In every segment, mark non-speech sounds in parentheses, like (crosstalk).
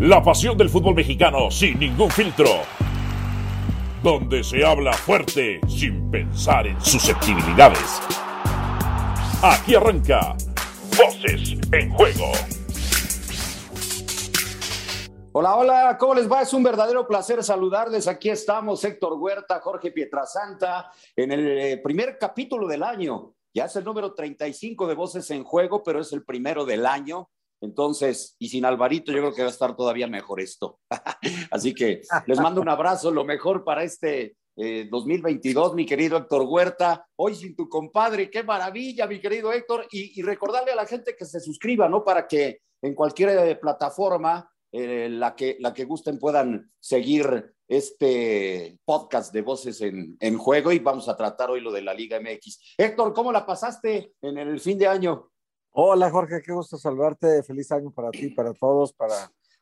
La pasión del fútbol mexicano sin ningún filtro. Donde se habla fuerte sin pensar en susceptibilidades. Aquí arranca Voces en Juego. Hola, hola, ¿cómo les va? Es un verdadero placer saludarles. Aquí estamos, Héctor Huerta, Jorge Pietrasanta, en el eh, primer capítulo del año. Ya es el número 35 de Voces en Juego, pero es el primero del año. Entonces, y sin Alvarito, yo creo que va a estar todavía mejor esto. (laughs) Así que les mando un abrazo, lo mejor para este 2022, eh, mi querido Héctor Huerta. Hoy sin tu compadre, qué maravilla, mi querido Héctor. Y, y recordarle a la gente que se suscriba, ¿no? Para que en cualquier eh, plataforma eh, la, que, la que gusten puedan seguir este podcast de Voces en, en, Juego y vamos a tratar hoy lo de la Liga MX. Héctor, ¿cómo la pasaste en el fin de año? Hola Jorge, qué gusto saludarte. Feliz año para ti, para todos, para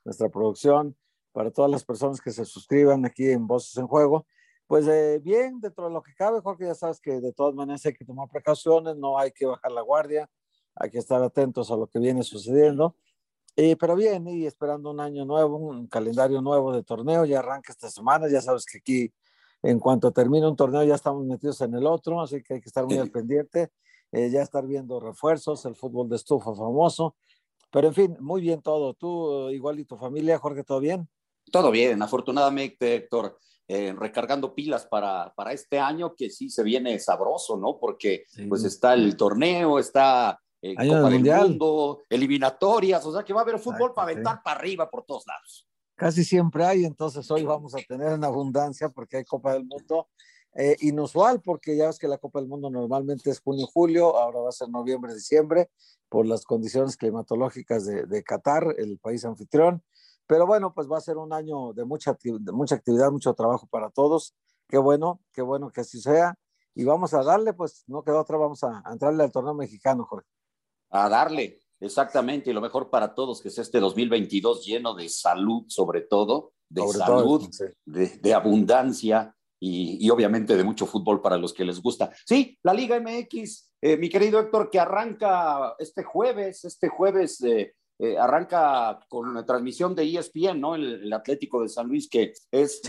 nuestra producción, para todas las personas que se suscriban aquí en Voces en Juego. Pues eh, bien, dentro de lo que cabe, Jorge, ya sabes que de todas maneras hay que tomar precauciones, no hay que bajar la guardia, hay que estar atentos a lo que viene sucediendo eh, pero bien, y esperando un año nuevo, un calendario nuevo de torneo, ya arranca esta semana, ya sabes que aquí en cuanto termine un torneo ya estamos metidos en el otro, así que hay que estar muy al pendiente, eh, ya estar viendo refuerzos, el fútbol de estufa famoso, pero en fin, muy bien todo. ¿Tú igual y tu familia, Jorge, todo bien? Todo bien, afortunadamente, Héctor. Eh, recargando pilas para, para este año que sí se viene sabroso, ¿no? Porque pues está el torneo, está eh, Copa del Mundo, eliminatorias, o sea que va a haber fútbol para aventar para arriba por todos lados. Casi siempre hay, entonces hoy vamos a tener en abundancia porque hay Copa del Mundo. Eh, inusual porque ya ves que la Copa del Mundo normalmente es junio-julio, ahora va a ser noviembre-diciembre por las condiciones climatológicas de, de, Qatar, el país anfitrión. Pero bueno, pues va a ser un año de mucha, de mucha actividad, mucho trabajo para todos. Qué bueno, qué bueno que así sea. Y vamos a darle, pues no queda otra, vamos a, a entrarle al torneo mexicano, Jorge a darle exactamente y lo mejor para todos, que es este 2022 lleno de salud sobre todo, de salud, de, abundancia y, obviamente de mucho fútbol para los que les gusta. Sí, la Liga MX, eh, mi querido Héctor, que arranca este jueves, este jueves eh, eh, arranca con la transmisión de ESPN, ¿no? El, Atlético de San Luis, que es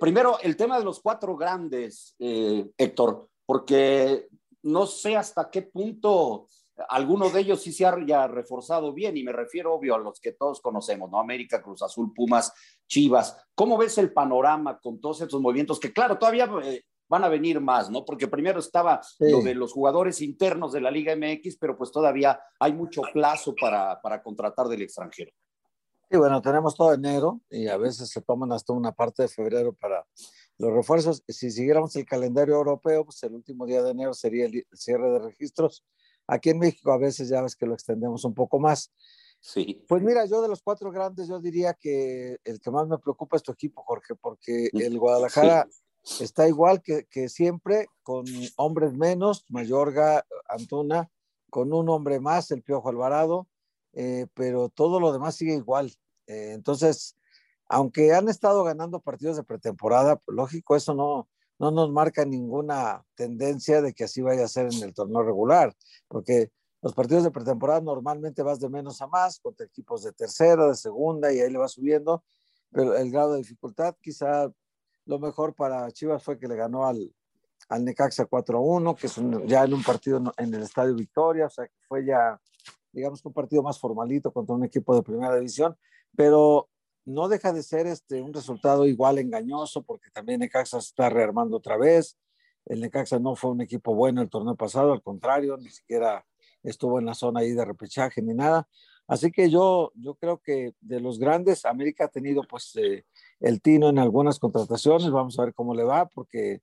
primero el tema de los cuatro grandes, Héctor, porque no sé hasta qué punto alguno de ellos sí se haya reforzado bien y me refiero, obvio, a los que todos conocemos, ¿no? América, Cruz Azul, Pumas, Chivas. ¿Cómo ves el panorama con todos estos movimientos que, claro, todavía eh, van a venir más, ¿no? Porque primero estaba lo de los jugadores internos de la Liga MX, pero pues todavía hay mucho plazo para, para contratar del extranjero. Sí, bueno, tenemos todo enero y a veces se toman hasta una parte de febrero para los refuerzos. Si siguiéramos el calendario europeo, pues el último día de enero sería el cierre de registros Aquí en México a veces ya ves que lo extendemos un poco más. Sí. Pues mira, yo de los cuatro grandes, yo diría que el que más me preocupa es tu equipo, Jorge, porque mm, el Guadalajara está igual que, que, siempre, con hombres menos, Mayorga, Antuna, con un hombre más, el Piojo Alvarado, eh, pero todo lo demás sigue igual. Eh, entonces, aunque han estado ganando partidos de pretemporada, pues, lógico, eso no, no nos marca ninguna tendencia de que así vaya a ser en el torneo regular, porque los partidos de pretemporada normalmente vas de menos a más, contra equipos de tercera, de segunda, y ahí le vas subiendo, pero el grado de dificultad, quizá lo mejor para Chivas fue que le ganó al, al Necaxa 4-1, que es ya en un partido en el Estadio Victoria, o sea que fue ya, digamos, un partido más formalito contra un equipo de primera división, pero no deja de ser este, un resultado igual engañoso porque también Necaxa se está rearmando otra vez. El Necaxa no fue un equipo bueno el torneo pasado, al contrario, ni siquiera estuvo en la zona ahí de repechaje ni nada. Así que yo, yo creo que de los grandes, América ha tenido pues eh, el tino en algunas contrataciones, vamos a ver cómo le va, porque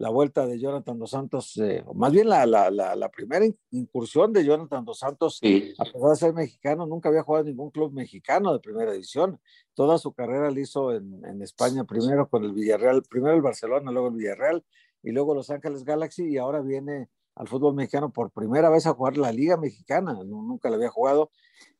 la vuelta de Jonathan Dos Santos, eh, más bien la, la, la, primera incursión de Jonathan Dos Santos, a pesar de ser mexicano, nunca había jugado en ningún club mexicano de primera edición. Toda su carrera la hizo en, en, España, primero con el Villarreal, primero el Barcelona, luego el Villarreal y luego Los Ángeles Galaxy y ahora viene al fútbol mexicano por primera vez a jugar la Liga Mexicana, nunca la había jugado,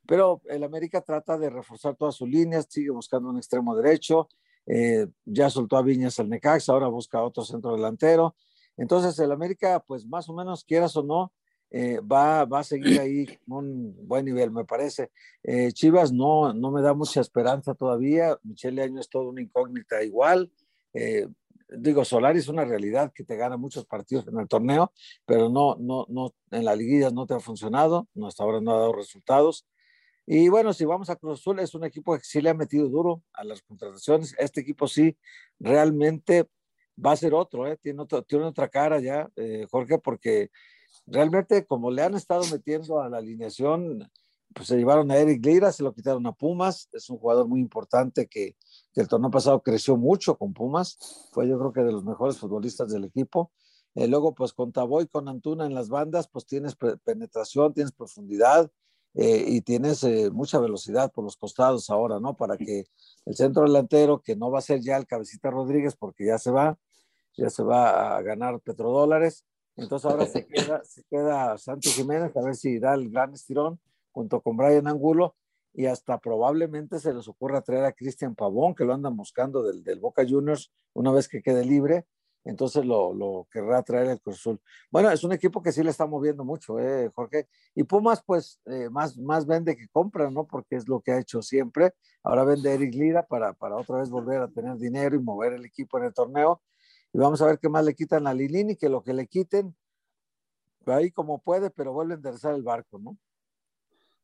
pero el América trata de reforzar todas sus líneas, sigue buscando un extremo derecho, eh, ya soltó a Viñas el Necax, ahora busca otro centro delantero. Entonces, el América, pues más o menos, quieras o no, eh, va, va a seguir ahí con un buen nivel, me parece. Eh, Chivas no, no me da mucha esperanza todavía. Michele Año es todo una incógnita igual. Eh, digo, Solari es una realidad que te gana muchos partidos en el torneo, pero no, no, no, en la liguilla no te ha funcionado, no, hasta ahora no ha dado resultados. Y bueno, si vamos a Cruz Azul, es un equipo que sí le ha metido duro a las contrataciones. Este equipo sí realmente va a ser otro, ¿eh? tiene, tiene otra cara ya, eh, Jorge, porque realmente como le han estado metiendo a la alineación, pues se llevaron a Eric Lira, se lo quitaron a Pumas, es un jugador muy importante que, que el torneo pasado creció mucho con Pumas, fue yo creo que de los mejores futbolistas del equipo. Eh, luego, pues con Taboy, con Antuna en las bandas, pues tienes penetración, tienes profundidad, eh, y tienes eh, mucha velocidad por los costados ahora, ¿no? Para que el centro delantero, que no va a ser ya el Cabecita Rodríguez porque ya se va, ya se va a ganar petrodólares, entonces ahora se (laughs) queda, se queda Santos Jiménez a ver si da el gran estirón junto con Brian Angulo y hasta probablemente se les ocurra traer a Cristian Pavón, que lo andan buscando del, del Boca Juniors una vez que quede libre, entonces lo, lo, querrá traer el Cruz Azul. Bueno, es un equipo que sí le está moviendo mucho, eh, Jorge. Y Pumas, pues, eh, más, más vende que compra, ¿no? Porque es lo que ha hecho siempre. Ahora vende Eric Lira para, para otra vez volver a tener dinero y mover el equipo en el torneo. Y vamos a ver qué más le quitan a Lilini, que lo que le quiten, ahí como puede, pero vuelve a enderezar el barco, ¿no?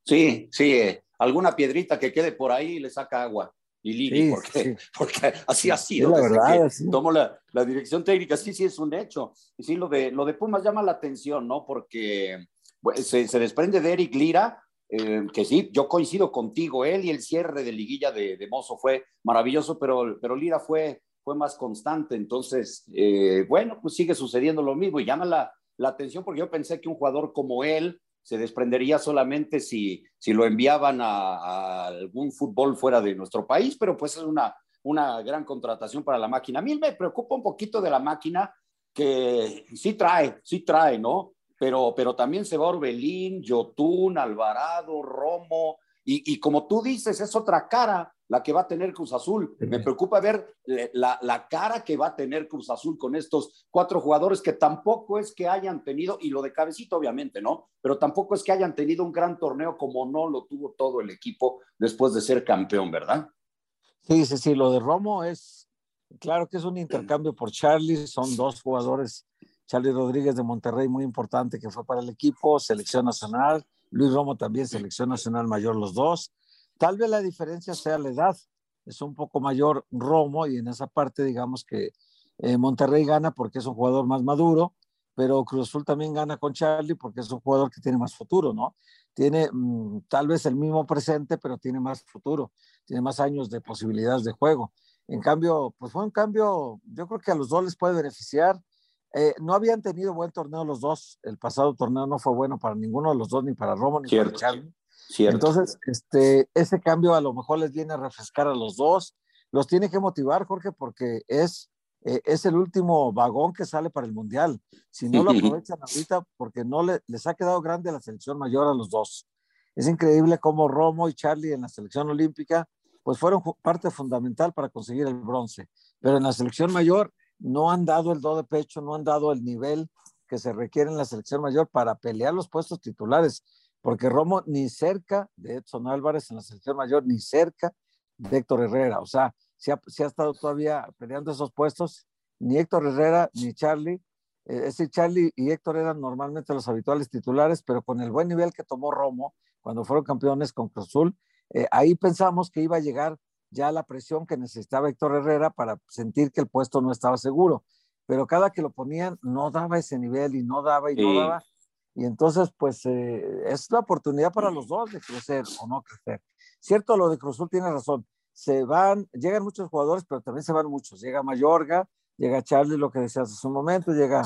Sí, sí, eh, alguna piedrita que quede por ahí le saca agua y Lili, porque, (laughs) porque así ha sido. la verdad, Tomo la, la, dirección técnica, sí, sí, es un hecho. Y sí, lo de, lo de Pumas llama la atención, ¿no? Porque se, se, desprende de Eric Lira, eh, que sí, yo coincido contigo, él y el cierre de liguilla de, de Mozo fue maravilloso, pero, pero Lira fue, fue más constante. Entonces, eh, bueno, pues sigue sucediendo lo mismo y llama la, la atención porque yo pensé que un jugador como él, se desprendería solamente si, si lo enviaban a, algún fútbol fuera de nuestro país, pero pues es una, una gran contratación para la máquina. A mí me preocupa un poquito de la máquina que sí trae, sí trae, ¿no? Pero, pero también se va Orbelín, Yotun, Alvarado, Romo, y, y como tú dices, es otra cara la que va a tener Cruz Azul. Me preocupa ver eh, la, la, cara que va a tener Cruz Azul con estos cuatro jugadores que tampoco es que hayan tenido, y lo de cabecito obviamente, ¿no? Pero tampoco es que hayan tenido un gran torneo como no lo tuvo todo el equipo después de ser campeón, ¿verdad? Sí, sí, sí, lo de Romo es, claro que es un intercambio por Charlie, son dos jugadores, Charlie Rodríguez de Monterrey, muy importante que fue para el equipo, selección nacional, Luis Romo también, selección nacional mayor los dos Tal vez la diferencia sea la edad, es un poco mayor Romo y en esa parte digamos que eh, Monterrey gana porque es un jugador más maduro, pero Cruz Azul también gana con Charlie porque es un jugador que tiene más futuro, ¿no? Tiene mm, tal vez el mismo presente, pero tiene más futuro, tiene más años de posibilidades de juego. En cambio, pues fue un cambio, yo creo que a los dos les puede beneficiar. Eh, no habían tenido buen torneo los dos, el pasado torneo no fue bueno para ninguno de los dos, ni para Romo ni para Charlie. Entonces, este, ese cambio a lo mejor les viene a refrescar a los dos, los tiene que motivar, Jorge, porque es, eh, es el último vagón que sale para el Mundial. Si no lo (laughs) aprovechan ahorita, porque no le, les ha quedado grande la selección mayor a los dos. Es increíble cómo Romo y Charlie en la selección olímpica, pues fueron parte fundamental para conseguir el bronce, pero en la selección mayor no han dado el do de pecho, no han dado el nivel que se requiere en la selección mayor para pelear los puestos titulares porque Romo ni cerca de Edson Álvarez en la selección mayor, ni cerca de Héctor Herrera. O sea, si ha, estado todavía peleando esos puestos, ni Héctor Herrera ni Charlie. Eh, es decir, Charlie y Héctor eran normalmente los habituales titulares, pero con el buen nivel que tomó Romo cuando fueron campeones con Cruz Azul, eh, ahí pensamos que iba a llegar ya la presión que necesitaba Héctor Herrera para sentir que el puesto no estaba seguro. Pero cada que lo ponían no daba ese nivel y no daba y no daba y entonces, pues eh, es la oportunidad para los dos de crecer o no crecer. Cierto, lo de Cruzul tiene razón. Se van, llegan muchos jugadores, pero también se van muchos. Llega Mayorga, llega Charlie, lo que decías hace un momento, llega,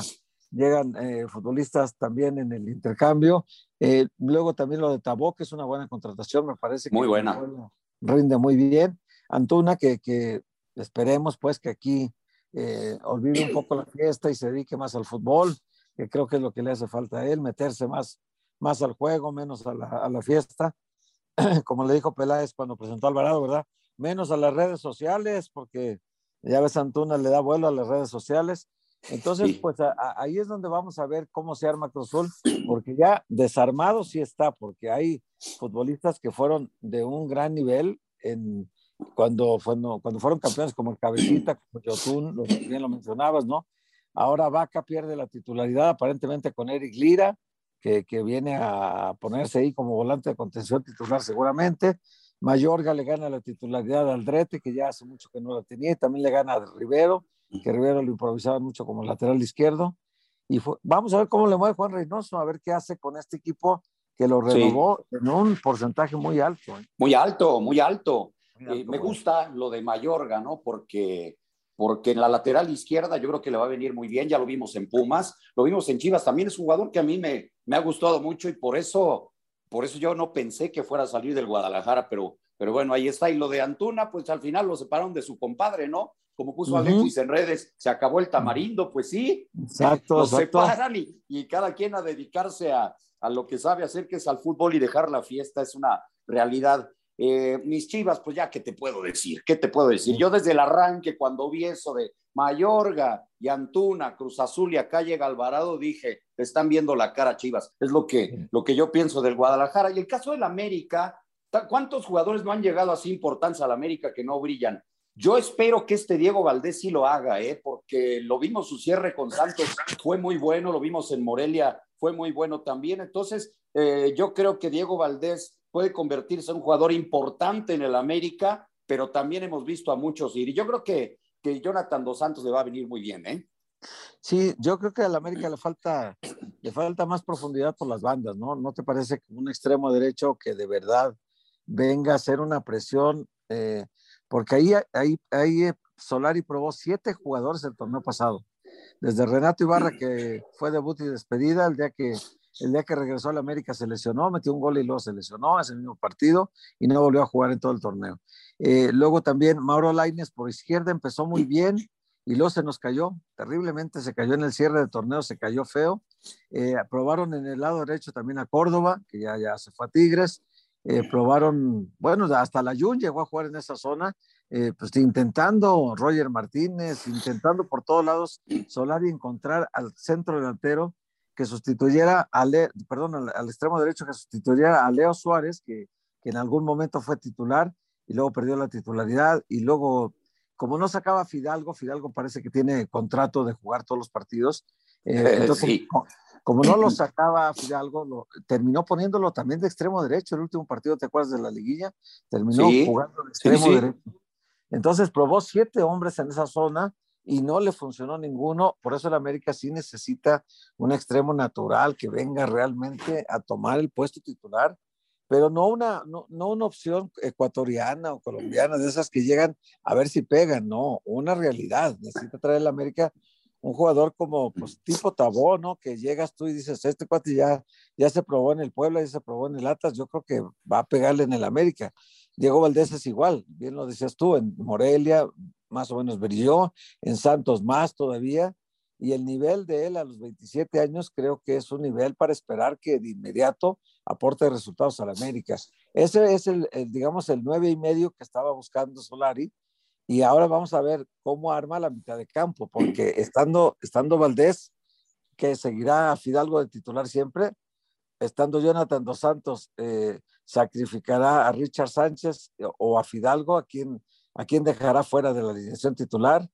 llegan eh, futbolistas también en el intercambio. Eh, luego también lo de Tabó, que es una buena contratación, me parece que muy buena. rinde muy bien. Antuna, que, que esperemos pues que aquí olvide un poco la fiesta y se dedique más al fútbol que creo que es lo que le hace falta a él, meterse más, más al juego, menos a la, a la fiesta. (clears throat) Como le dijo Peláez cuando presentó a Alvarado, ¿verdad? Menos a las redes sociales, porque ya ves, Antuna le da vuelo a las redes sociales. Entonces, pues ahí es donde vamos a ver cómo se arma Cruz Azul, porque ya desarmado sí está, porque hay futbolistas que fueron de un gran nivel en, cuando, cuando, cuando fueron campeones como el Cabecita, (clears throat) como Yotun, lo, bien lo mencionabas, ¿no? Ahora Vaca pierde la titularidad aparentemente con Eric Lira, que, que, viene a ponerse ahí como volante de contención titular seguramente. Mayorga le gana la titularidad al Aldrete, que ya hace mucho que no la tenía, y también le gana a Rivero, que Rivero lo improvisaba mucho como lateral izquierdo. Y vamos a ver cómo le mueve Juan Reynoso, a ver qué hace con este equipo que lo renovó en un porcentaje muy alto. ¿eh? Muy alto, muy alto. Eh, me gusta lo de Mayorga, ¿no? Porque, porque en la lateral izquierda yo creo que le va a venir muy bien, ya lo vimos en Pumas, lo vimos en Chivas, también es un jugador que a mí me, me ha gustado mucho y por eso, por eso yo no pensé que fuera a salir del Guadalajara, pero, pero bueno, ahí está. Y lo de Antuna, pues al final lo separaron de su compadre, ¿no? Como puso Alexis en redes, se acabó el tamarindo, pues sí. Exacto. Los separan y, y, cada quien a dedicarse a, a lo que sabe hacer, que es al fútbol y dejar la fiesta, es una realidad. Eh, mis chivas, pues ya, ¿qué te puedo decir? ¿Qué te puedo decir? Yo desde el arranque, cuando vi eso de Mayorga y Antuna, Cruz Azul y acá llega Alvarado, dije, te están viendo la cara, chivas. Es lo que, lo que yo pienso del Guadalajara. Y el caso del América, ¿cuántos jugadores no han llegado así importancia al América que no brillan? Yo espero que este Diego Valdés sí lo haga, ¿eh? porque lo vimos su cierre con Santos, fue muy bueno, lo vimos en Morelia, fue muy bueno también. Entonces, eh, yo creo que Diego Valdés puede convertirse en un jugador importante en el América, pero también hemos visto a muchos ir. Y yo creo que, que Jonathan Dos Santos le va a venir muy bien, ¿eh? Sí, yo creo que al América le falta, le falta más profundidad por las bandas, ¿no? ¿No te parece un extremo derecho que de verdad venga a hacer una presión? Eh, porque ahí, ahí, ahí eh, Solari probó siete jugadores el torneo pasado. Desde Renato Ibarra, que fue debut y despedida, el día que el día que regresó a la América se lesionó, metió un gol y luego se lesionó ese mismo partido y no volvió a jugar en todo el torneo. Eh, luego también Mauro Laines por izquierda empezó muy bien y luego se nos cayó, terriblemente se cayó en el cierre del torneo, se cayó feo. Eh, probaron en el lado derecho también a Córdoba, que ya, ya se fue a Tigres. Eh, probaron, bueno, hasta la Jun llegó a jugar en esa zona, pues intentando Roger Martínez, intentando por todos lados Solari encontrar al centro delantero que sustituyera a perdón, al, extremo derecho que sustituyera a Leo Suárez, que, que, en algún momento fue titular y luego perdió la titularidad y luego, como no sacaba Fidalgo, Fidalgo parece que tiene contrato de jugar todos los partidos, eh, eh, entonces, como, no lo (clears throat) sacaba Fidalgo, lo, terminó poniéndolo también de extremo derecho, el último partido, ¿te acuerdas de la liguilla? Terminó jugando de extremo derecho. Entonces probó siete hombres en esa zona y no le funcionó ninguno. Por eso el América sí necesita un extremo natural que venga realmente a tomar el puesto titular, pero no una, no, una opción ecuatoriana o colombiana, de esas que llegan a ver si pegan, no, una realidad. Necesita traer el América un jugador como pues, tipo Tabó, ¿no? Que llegas tú y dices, este cuate ya, ya se probó en el Puebla, ya se probó en el Atlas, yo creo que va a pegarle en el América. Diego Valdés es igual, bien lo decías tú, en Morelia más o menos brilló, en Santos más todavía, y el nivel de él a los 27 años creo que es un nivel para esperar que de inmediato aporte resultados a la América. Ese es el, digamos, el nueve y medio que estaba buscando Solari, y ahora vamos a ver cómo arma la mitad de campo, porque (clears throat) estando, estando Valdés, que seguirá a Fidalgo de titular siempre, estando Jonathan Dos Santos, eh, sacrificará a Richard Sánchez o a Fidalgo, a quien ¿A quién dejará fuera de la alineación titular?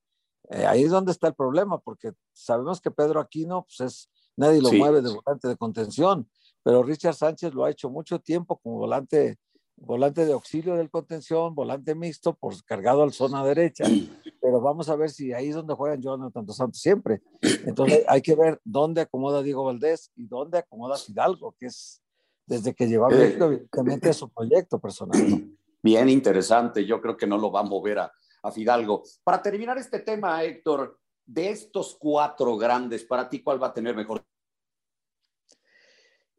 Eh, ahí es donde está el problema, porque sabemos que Pedro Aquino, pues es, nadie lo mueve de volante de contención, pero Richard Sánchez lo ha hecho mucho tiempo como volante, volante de auxilio del contención, volante mixto, por cargado al zona derecha. (clears throat) Pero vamos a ver si ahí es donde juegan Jonathan Dos Santos siempre. Entonces hay que ver dónde acomoda Diego Valdés y dónde acomoda Fidalgo, que es desde que lleva eh, evidentemente su proyecto personal bien interesante. Yo creo que no lo va a mover a, Fidalgo. Para terminar este tema, Héctor, de estos cuatro grandes, para ti, ¿cuál va a tener mejor?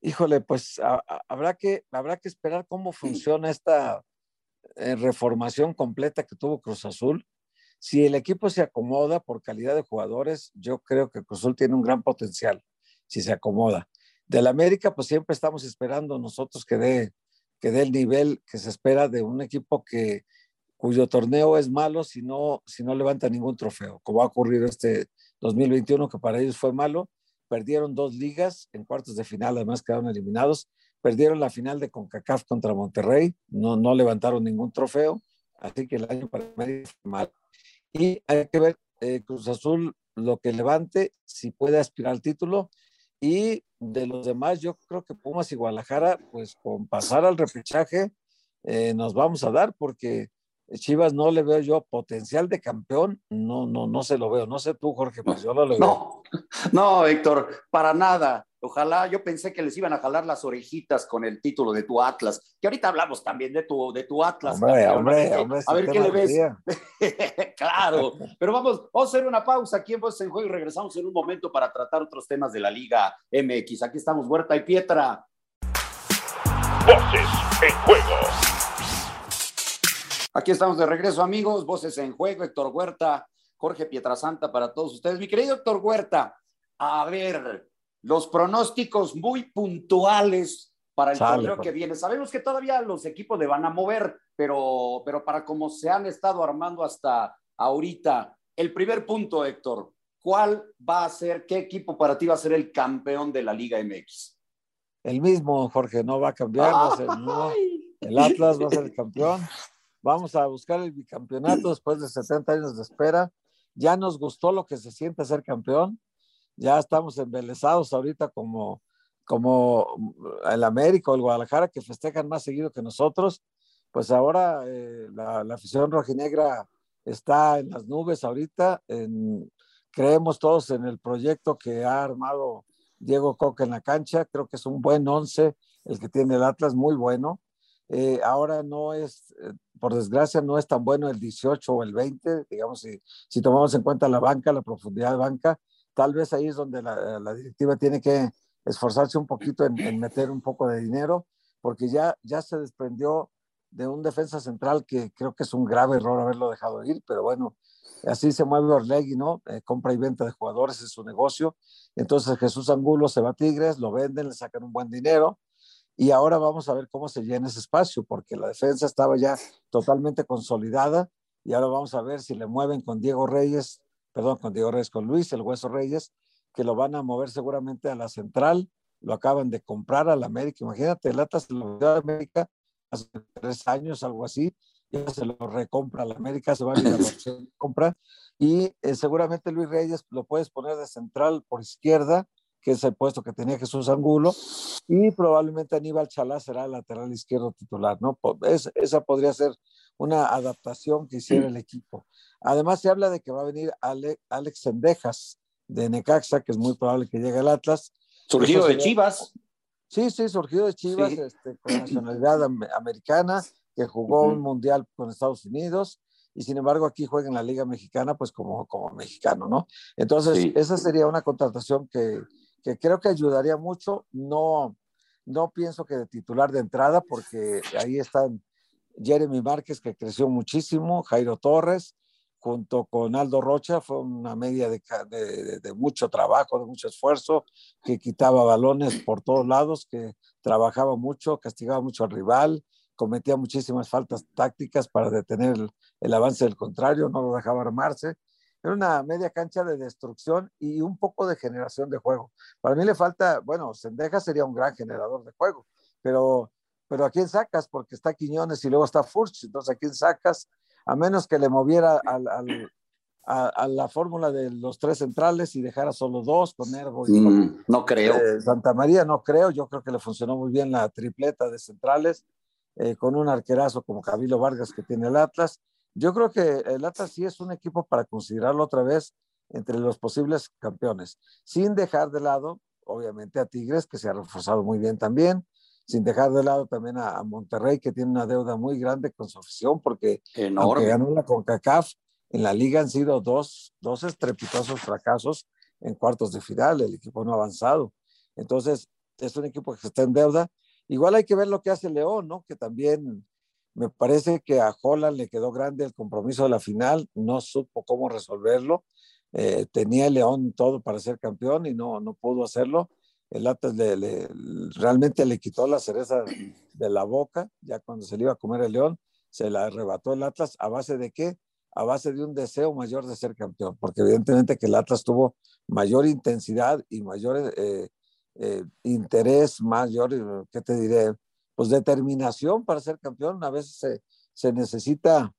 Híjole, pues habrá, que, habrá que esperar cómo funciona esta eh, reformación completa que tuvo Cruz Azul. Si el equipo se acomoda por calidad de jugadores, yo creo que Cruz Azul tiene un gran potencial, si se acomoda. Del América, pues siempre estamos esperando nosotros que dé que dé el nivel que se espera de un equipo que, cuyo torneo es malo si no, si no levanta ningún trofeo, como ha ocurrido este, 2021 que para ellos fue malo. Perdieron dos ligas en cuartos de final, además quedaron eliminados. Perdieron la final de CONCACAF contra Monterrey, no, no levantaron ningún trofeo, así que el año para medio fue mal. Y hay que ver eh, Cruz Azul lo que levante, si puede aspirar al título. Y de los demás, yo creo que Pumas y Guadalajara, pues con pasar al repechaje, eh, nos vamos a dar, porque Chivas no le veo yo potencial de campeón, no, no, no se lo veo. No sé tú, Jorge, pues yo no lo veo. No, (laughs) no, Héctor, para nada. Ojalá, yo pensé que les iban a jalar las orejitas con el título de tu Atlas, que ahorita hablamos también de tu, de tu Atlas. Hombre, hombre, hombre, a ver qué le ves. (laughs) claro, (laughs) pero vamos, vamos a hacer una pausa aquí en Voces en Juego y regresamos en un momento para tratar otros temas de la Liga MX. Aquí estamos, Huerta y Pietra. Voces en Juego. Aquí estamos de regreso, amigos. Voces en Juego, Héctor Huerta, Jorge Pietrasanta para todos ustedes. Mi querido Héctor Huerta, a ver, los pronósticos muy puntuales para el torneo pues. que viene. Sabemos que todavía los equipos le van a mover, pero, pero para como se han estado armando hasta ahorita, el primer punto, Héctor, ¿cuál va a ser, qué equipo para ti va a ser el campeón de la Liga MX? El mismo, Jorge, no va a cambiar, (laughs) el Atlas va a ser el campeón. Vamos a buscar el bicampeonato después de 70 años de espera. Ya nos gustó lo que se siente ser campeón ya estamos embelesados ahorita como, como el América o el Guadalajara que festejan más seguido que nosotros, pues ahora eh, la, afición rojinegra está en las nubes ahorita, creemos todos en el proyecto que ha armado Diego Coca en la cancha, creo que es un buen once el que tiene el Atlas, muy bueno. Eh, ahora no es, eh, por desgracia, no es tan bueno el 18 o el 20, digamos, si, si tomamos en cuenta la banca, la profundidad de banca, tal vez ahí es donde la, directiva tiene que esforzarse un poquito en, meter un poco de dinero, porque ya, ya se desprendió de un defensa central que creo que es un grave error haberlo dejado ir, pero bueno, así se mueve Orlegui, ¿no? Eh, compra y venta de jugadores es su negocio. Entonces Jesús Angulo se va a Tigres, lo venden, le sacan un buen dinero y ahora vamos a ver cómo se llena ese espacio, porque la defensa estaba ya totalmente consolidada y ahora vamos a ver si le mueven con Diego Reyes perdón, con Diego Reyes, con Luis, el Hueso Reyes, que lo van a mover seguramente a la central, lo acaban de comprar a la América, imagínate, el Atlas lo dio a América hace tres años, algo así, ya se lo recompra la América, se va a ir y eh, seguramente Luis Reyes lo puedes poner de central por izquierda, que es el puesto que tenía Jesús Angulo, y probablemente Aníbal Chalá será el lateral izquierdo titular, ¿no? Es, esa podría ser una adaptación que hiciera el equipo. Además, se habla de que va a venir Alex Sendejas de Necaxa, que es muy probable que llegue al Atlas. Surgido de Chivas. Sí, sí, surgido de Chivas, este, con nacionalidad americana, que jugó un mundial con Estados Unidos y sin embargo aquí juega en la Liga Mexicana, pues como, como mexicano, ¿no? Entonces, esa sería una contratación que, que, creo que ayudaría mucho. No, no pienso que de titular de entrada, porque ahí están Jeremy Márquez, que creció muchísimo, Jairo Torres, junto con Aldo Rocha, fue una media de, de, mucho trabajo, de mucho esfuerzo, que quitaba balones por todos lados, que trabajaba mucho, castigaba mucho al rival, cometía muchísimas faltas tácticas para detener el, avance del contrario, no lo dejaba armarse. Era una media cancha de destrucción y un poco de generación de juego. Para mí le falta, bueno, Sendeja sería un gran generador de juego, pero, pero ¿a quién sacas? Porque está Quiñones y luego está Furch, entonces ¿a quién sacas? a menos que le moviera al, a, la fórmula de los tres centrales y dejara solo dos con Ergo. Y mm, no creo. Eh, Santa María no creo, yo creo que le funcionó muy bien la tripleta de centrales eh, con un arquerazo como Cabilo Vargas que tiene el Atlas. Yo creo que el Atlas sí es un equipo para considerarlo otra vez entre los posibles campeones, sin dejar de lado, obviamente, a Tigres, que se ha reforzado muy bien también, sin dejar de lado también a, Monterrey, que tiene una deuda muy grande con su afición, porque aunque ganó la CONCACAF, en la liga han sido dos, dos estrepitosos fracasos en cuartos de final, el equipo no ha avanzado. Entonces, es un equipo que está en deuda. Igual hay que ver lo que hace León, ¿no? Que también me parece que a Holland le quedó grande el compromiso de la final, no supo cómo resolverlo. Eh, tenía León todo para ser campeón y no, no pudo hacerlo el Atlas le, realmente le quitó la cereza de la boca, ya cuando se le iba a comer el león, se la arrebató el Atlas, ¿a base de qué? a base de un deseo mayor de ser campeón, porque evidentemente que el Atlas tuvo mayor intensidad y mayor eh, eh, interés, mayor, ¿qué te diré? Pues determinación para ser campeón. A veces se, se necesita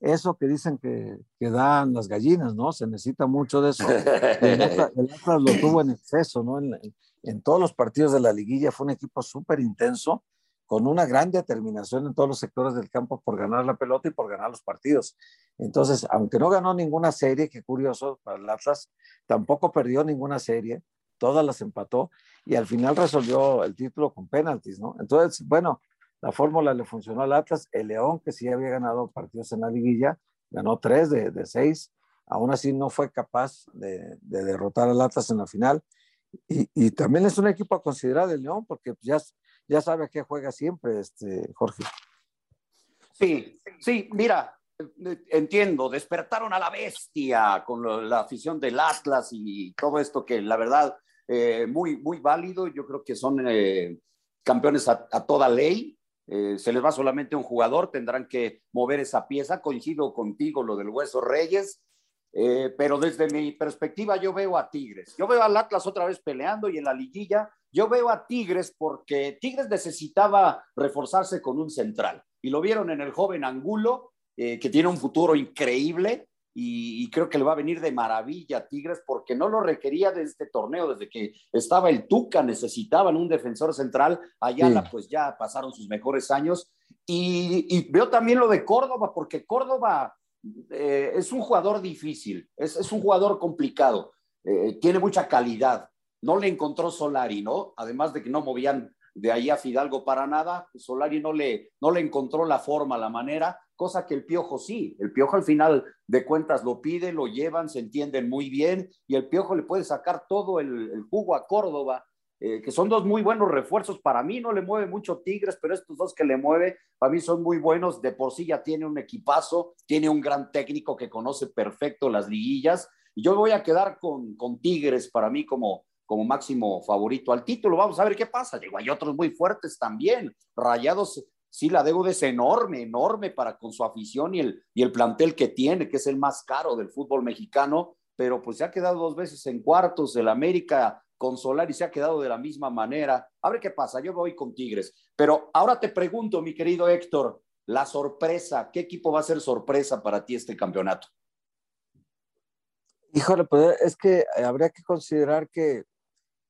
eso que dicen que, que, dan las gallinas, ¿no? Se necesita mucho de eso. El Atlas, lo tuvo en exceso, ¿no? En, en, todos los partidos de la liguilla fue un equipo súper intenso, con una gran determinación en todos los sectores del campo por ganar la pelota y por ganar los partidos. Entonces, aunque no ganó ninguna serie, qué curioso para el Atlas, tampoco perdió ninguna serie, todas las empató y al final resolvió el título con penaltis, ¿no? Entonces, bueno, la fórmula le funcionó al Atlas. El León, que sí había ganado partidos en la liguilla, ganó tres de, de seis. Aún así no fue capaz de, de, derrotar al Atlas en la final. Y, y, también es un equipo a considerar el León, porque ya, ya sabe a qué juega siempre, este, Jorge. Sí, sí, mira, entiendo, despertaron a la bestia con la afición del Atlas y todo esto que la verdad, eh, muy, muy válido. Yo creo que son eh, campeones a, toda ley. Eh, se les va solamente un jugador, tendrán que mover esa pieza. Coincido contigo lo del Hueso Reyes, pero desde mi perspectiva yo veo a Tigres. Yo veo al Atlas otra vez peleando y en la liguilla yo veo a Tigres porque Tigres necesitaba reforzarse con un central y lo vieron en el joven Angulo, que tiene un futuro increíble y, y, creo que le va a venir de maravilla a Tigres porque no lo requería de este torneo, desde que estaba el Tuca, necesitaban un defensor central, Ayala sí. pues ya pasaron sus mejores años y, y, veo también lo de Córdoba porque Córdoba eh, es un jugador difícil, es, es un jugador complicado, eh, tiene mucha calidad, no le encontró Solari, ¿no? Además de que no movían de ahí a Fidalgo para nada, Solari no le, no le encontró la forma, la manera, cosa que el Piojo sí. El Piojo al final de cuentas lo pide, lo llevan, se entienden muy bien y el Piojo le puede sacar todo el, el jugo a Córdoba, eh, que son dos muy buenos refuerzos. Para mí no le mueve mucho Tigres, pero estos dos que le mueve, para mí son muy buenos. De por sí ya tiene un equipazo, tiene un gran técnico que conoce perfecto las liguillas. Yo voy a quedar con, con Tigres para mí como, como máximo favorito al título. Vamos a ver qué pasa. Digo, hay otros muy fuertes también. Rayados sí, la deuda es enorme, enorme para con su afición y el, y el plantel que tiene, que es el más caro del fútbol mexicano, pero pues se ha quedado dos veces en cuartos, el América con Solari se ha quedado de la misma manera. A ver qué pasa, yo voy con Tigres. Pero ahora te pregunto, mi querido Héctor, la sorpresa, ¿qué equipo va a ser sorpresa para ti este campeonato? Híjole, pues es que habría que considerar que,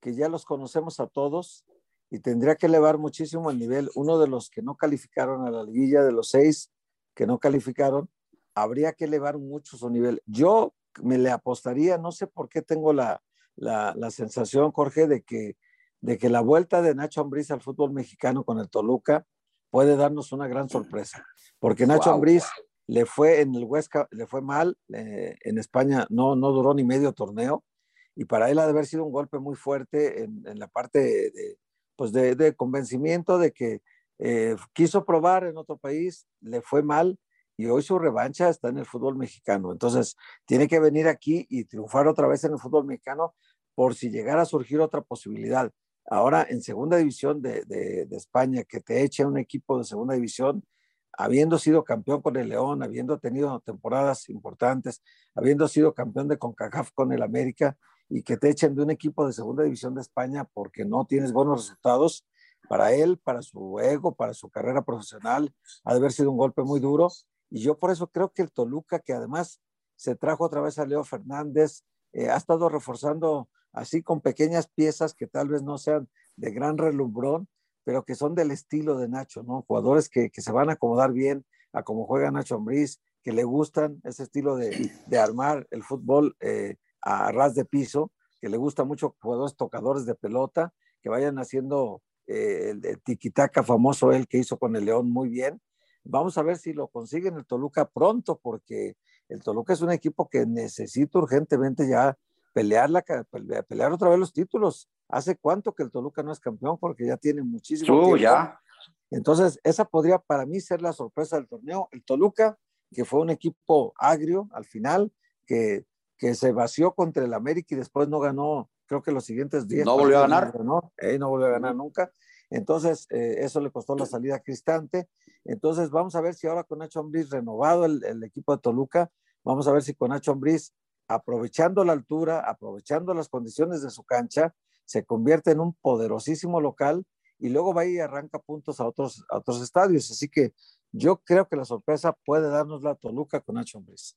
que ya los conocemos a todos y tendría que elevar muchísimo el nivel. Uno de los que no calificaron a la liguilla, de los seis que no calificaron, habría que elevar mucho su nivel. Yo me le apostaría, no sé por qué tengo la, la, la sensación, Jorge, de que, de que la vuelta de Nacho Ambriz al fútbol mexicano con el Toluca puede darnos una gran sorpresa, porque Nacho wow. Ambriz le fue en el Huesca, le fue mal, eh, en España no, no duró ni medio torneo, y para él ha de haber sido un golpe muy fuerte en, en la parte de, de pues de, de, convencimiento de que eh, quiso probar en otro país, le fue mal y hoy su revancha está en el fútbol mexicano. Entonces, tiene que venir aquí y triunfar otra vez en el fútbol mexicano por si llegara a surgir otra posibilidad. Ahora, en segunda división de, de, de España, que te eche un equipo de segunda división, habiendo sido campeón con el León, habiendo tenido temporadas importantes, habiendo sido campeón de CONCACAF con el América, y que te echen de un equipo de segunda división de España porque no tienes buenos resultados, para él, para su ego, para su carrera profesional, ha de haber sido un golpe muy duro. Y yo por eso creo que el Toluca, que además se trajo otra vez a Leo Fernández, eh, ha estado reforzando así con pequeñas piezas que tal vez no sean de gran relumbrón, pero que son del estilo de Nacho, ¿no? Jugadores que, que se van a acomodar bien a cómo juega Nacho Ambriz, que le gustan ese estilo de, de armar el fútbol eh, a ras de piso, que le gusta mucho jugadores tocadores de pelota, que vayan haciendo eh, el, el tiquitaca famoso él que hizo con el León muy bien. Vamos a ver si lo consiguen el Toluca pronto, porque el Toluca es un equipo que necesita urgentemente ya pelear, la, pelear otra vez los títulos. ¿Hace cuánto que el Toluca no es campeón? Porque ya tiene muchísimo uh, tiempo. ya. Entonces, esa podría para mí ser la sorpresa del torneo. El Toluca, que fue un equipo agrio al final, que que se vació contra el América y después no ganó, creo que los siguientes días. No volvió a ganar. No, eh, no volvió a ganar nunca. Entonces, eh, eso le costó la salida a Cristante. Entonces, vamos a ver si ahora con Nacho Ambriz renovado el, el, equipo de Toluca, vamos a ver si con Nacho Ambriz, aprovechando la altura, aprovechando las condiciones de su cancha, se convierte en un poderosísimo local y luego va y arranca puntos a otros, a otros estadios. Así que yo creo que la sorpresa puede darnos la Toluca con Nacho Ambriz.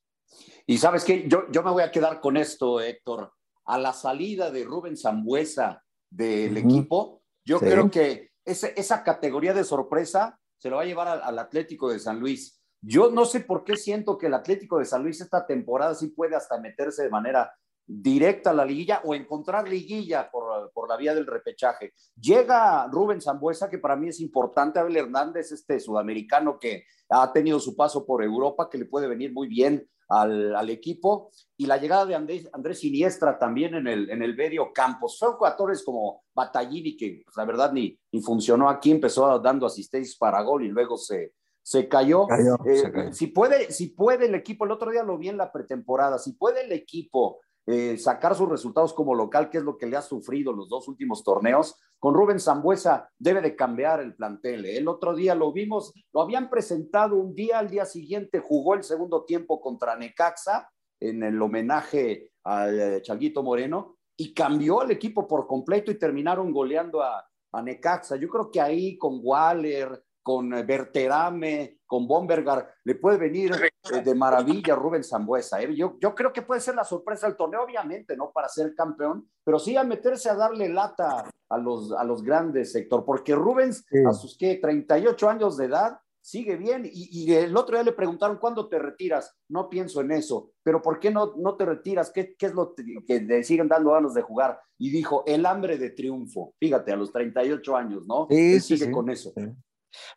Y sabes qué, yo, yo me voy a quedar con esto, Héctor. A la salida de Rubén Zambuesa del equipo, yo creo que esa categoría de sorpresa se lo va a llevar al, Atlético de San Luis. Yo no sé por qué siento que el Atlético de San Luis esta temporada sí puede hasta meterse de manera directa a la liguilla o encontrar liguilla por, por, la vía del repechaje. Llega Rubén Zambuesa, que para mí es importante, Abel Hernández, este sudamericano que ha tenido su paso por Europa, que le puede venir muy bien al, al equipo, y la llegada de Andrés, Andrés Siniestra también en el, en el medio campo. Son jugadores como Batallini, que pues, la verdad ni, ni funcionó aquí, empezó dando asistencias para gol y luego se, se cayó. Eh, si, puede, si puede el equipo, el otro día lo vi en la pretemporada, si puede el equipo eh, sacar sus resultados como local, que es lo que le ha sufrido los dos últimos torneos. Con Rubén Zambuesa debe de cambiar el plantel. ¿eh? El otro día lo vimos, lo habían presentado un día, al día siguiente jugó el segundo tiempo contra Necaxa en el homenaje al eh, Changuito Moreno y cambió el equipo por completo y terminaron goleando a, a Necaxa. Yo creo que ahí con Waller, con Berterame, con Bombergar, le puede venir eh, de maravilla Rubén Zambuesa. ¿eh? Yo, yo creo que puede ser la sorpresa del torneo, obviamente, ¿no? Para ser campeón, pero sí a meterse a darle lata a los, a los grandes, sector, porque Rubens, a sus ¿qué? 38 años de edad, sigue bien. Y, el otro día le preguntaron, ¿cuándo te retiras? No pienso en eso, pero ¿por qué no, no te retiras? ¿Qué, qué es lo que le siguen dando ganas de jugar? Y dijo, el hambre de triunfo. Fíjate, a los 38 años, ¿no? Sí, sigue con eso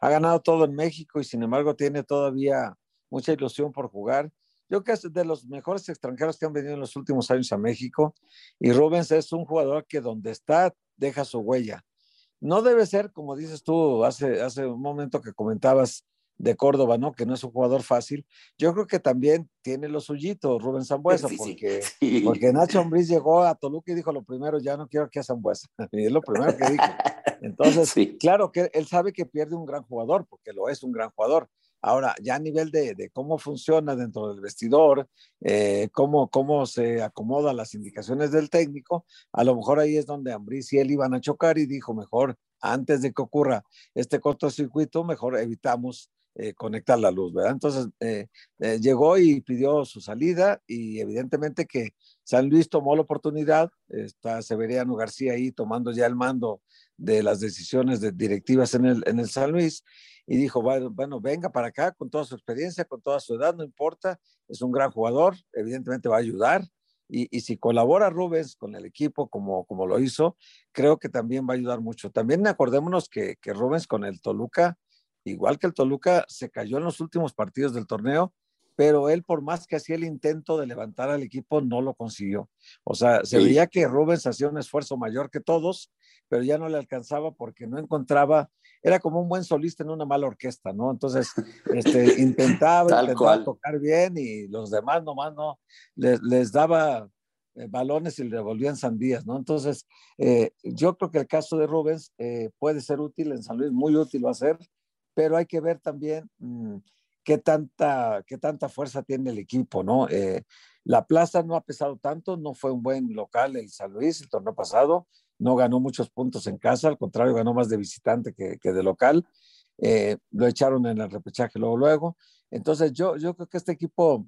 ha ganado todo en México y sin embargo tiene todavía mucha ilusión por jugar. Yo creo que es de los mejores extranjeros que han venido en los últimos años a México y Rubens es un jugador que donde está deja su huella. No debe ser, como dices tú hace, hace un momento que comentabas, de Córdoba, ¿no? Que no es un jugador fácil. Yo creo que también tiene lo suyito Rubén Zambuesa, porque, (laughs) porque Nacho Ambriz llegó a Toluca y dijo lo primero, ya no quiero que a Zambuesa. (laughs) Y es lo primero que dijo. (laughs) Entonces, claro que él sabe que pierde un gran jugador, porque lo es un gran jugador. Ahora, ya a nivel de, de cómo funciona dentro del vestidor, eh, cómo, cómo se acomodan las indicaciones del técnico, a lo mejor ahí es donde Ambriz y él iban a chocar y dijo, mejor antes de que ocurra este cortocircuito, mejor evitamos eh, conectar la luz, ¿verdad? Entonces eh, eh, llegó y pidió su salida y evidentemente que San Luis tomó la oportunidad, está Severiano García ahí tomando ya el mando de las decisiones de directivas en el, en el San Luis y dijo, bueno, bueno, venga para acá con toda su experiencia, con toda su edad, no importa, es un gran jugador, evidentemente va a ayudar. Y, y, si colabora Rubens con el equipo como, como lo hizo, creo que también va a ayudar mucho. También acordémonos que, que Rubens con el Toluca igual que el Toluca, se cayó en los últimos partidos del torneo, pero él por más que hacía el intento de levantar al equipo, no lo consiguió. O sea, se veía que Rubens hacía un esfuerzo mayor que todos, pero ya no le alcanzaba porque no encontraba, era como un buen solista en una mala orquesta, ¿no? Entonces, este, (laughs) intentaba, intentaba tocar bien y los demás nomás no, les, daba eh, balones y le devolvían sandías, ¿no? Entonces, eh, yo creo que el caso de Rubens eh, puede ser útil en San Luis, muy útil va a ser, pero hay que ver también mm, qué, tanta, qué tanta fuerza tiene el equipo, ¿no? Eh, la plaza no ha pesado tanto, no fue un buen local el San Luis el torneo pasado, no ganó muchos puntos en casa, al contrario, ganó más de visitante que, que de local. Eh, lo echaron en el repechaje luego, luego. Entonces, yo, yo creo que este equipo,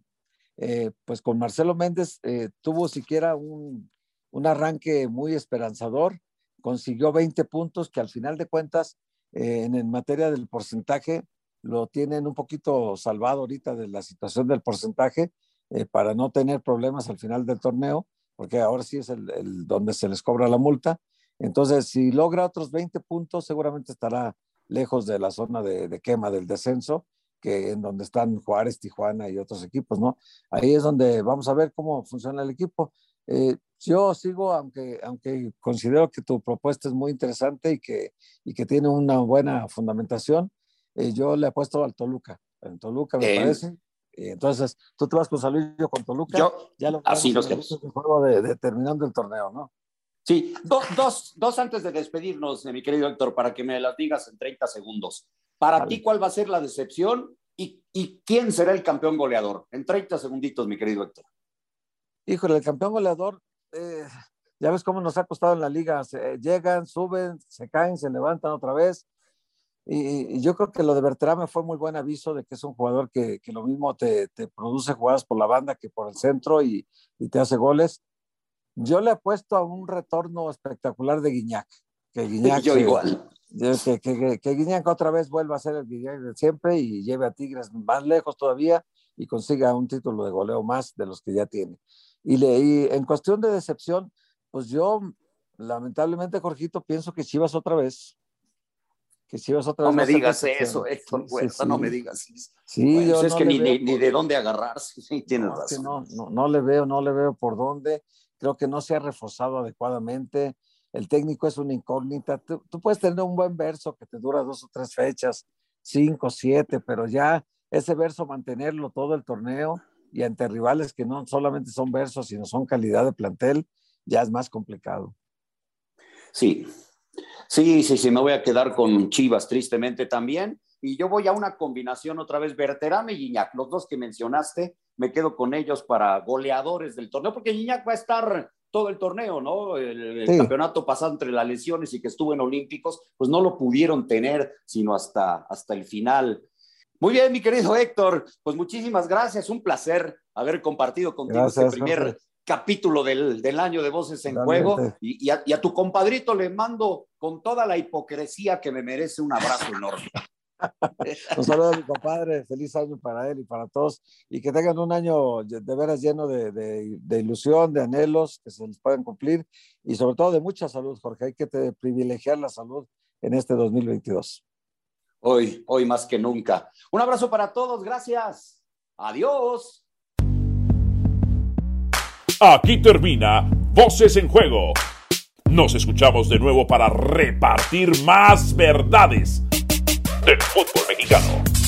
eh, pues con Marcelo Méndez, tuvo siquiera un, un arranque muy esperanzador, consiguió 20 puntos que al final de cuentas eh, en, materia del porcentaje, lo tienen un poquito salvado ahorita de la situación del porcentaje eh, para no tener problemas al final del torneo, porque ahora sí es el, donde se les cobra la multa. Entonces, si logra otros 20 puntos, seguramente estará lejos de la zona de, quema del descenso, que en donde están Juárez, Tijuana y otros equipos, ¿no? Ahí es donde vamos a ver cómo funciona el equipo. Eh, yo sigo, aunque, aunque considero que tu propuesta es muy interesante y que, y que tiene una buena fundamentación, eh, yo le apuesto al Toluca. En Toluca me parece. entonces, tú te vas con San Luis, yo con Toluca. Yo, ya lo así los queremos. juego de, terminando el torneo, ¿no? Sí, dos, dos antes de despedirnos, mi querido Héctor, para que me las digas en 30 segundos. Para ti, ¿cuál va a ser la decepción y, y, quién será el campeón goleador? En 30 segunditos, mi querido Héctor. Híjole, el campeón goleador, eh, ya ves cómo nos ha costado en la liga. llegan, suben, se caen, se levantan otra vez. Y, yo creo que lo de Berterame fue muy buen aviso de que es un jugador que, que lo mismo te, te, produce jugadas por la banda que por el centro y, y, te hace goles. Yo le apuesto a un retorno espectacular de Guiñac. Que Guiñac yo igual. Que, que, que, Guiñac otra vez vuelva a ser el Guiñac de siempre y lleve a Tigres más lejos todavía y consiga un título de goleo más de los que ya tiene. Y, le, y en cuestión de decepción, pues yo, lamentablemente, Jorgito, pienso que Chivas otra vez. Que Chivas otra vez. No me digas eso, Héctor no me digas eso. Sí, yo es que ni, ni, de dónde agarrarse, sí, tienes no, razón. No, no, no, le veo, no le veo por dónde. Creo que no se ha reforzado adecuadamente. El técnico es una incógnita. Tú, tú puedes tener un buen verso que te dura dos o tres fechas, cinco, siete, pero ya ese verso mantenerlo todo el torneo y ante rivales que no solamente son versos, sino son calidad de plantel, ya es más complicado. Sí, sí, sí, sí, me voy a quedar con Chivas tristemente también. Y yo voy a una combinación otra vez, Berterame y Guiñac, los dos que mencionaste, me quedo con ellos para goleadores del torneo, porque Guiñac va a estar todo el torneo, ¿no? El, campeonato pasado entre las lesiones y que estuvo en Olímpicos, pues no lo pudieron tener sino hasta, hasta el final. Muy bien, mi querido Héctor, pues muchísimas gracias, un placer haber compartido contigo este primer capítulo del, del, año de Voces en Juego. Y, a, tu compadrito le mando con toda la hipocresía que me merece un abrazo enorme. (laughs) un saludo a mi compadre, feliz año para él y para todos, y que tengan un año de veras lleno de, de, de ilusión, de anhelos, que se les puedan cumplir, y sobre todo de mucha salud, Jorge. Hay que te, privilegiar la salud en este 2022. Hoy, hoy más que nunca. Un abrazo para todos, gracias. Adiós. Aquí termina Voces en Juego. Nos escuchamos de nuevo para repartir más verdades del fútbol mexicano.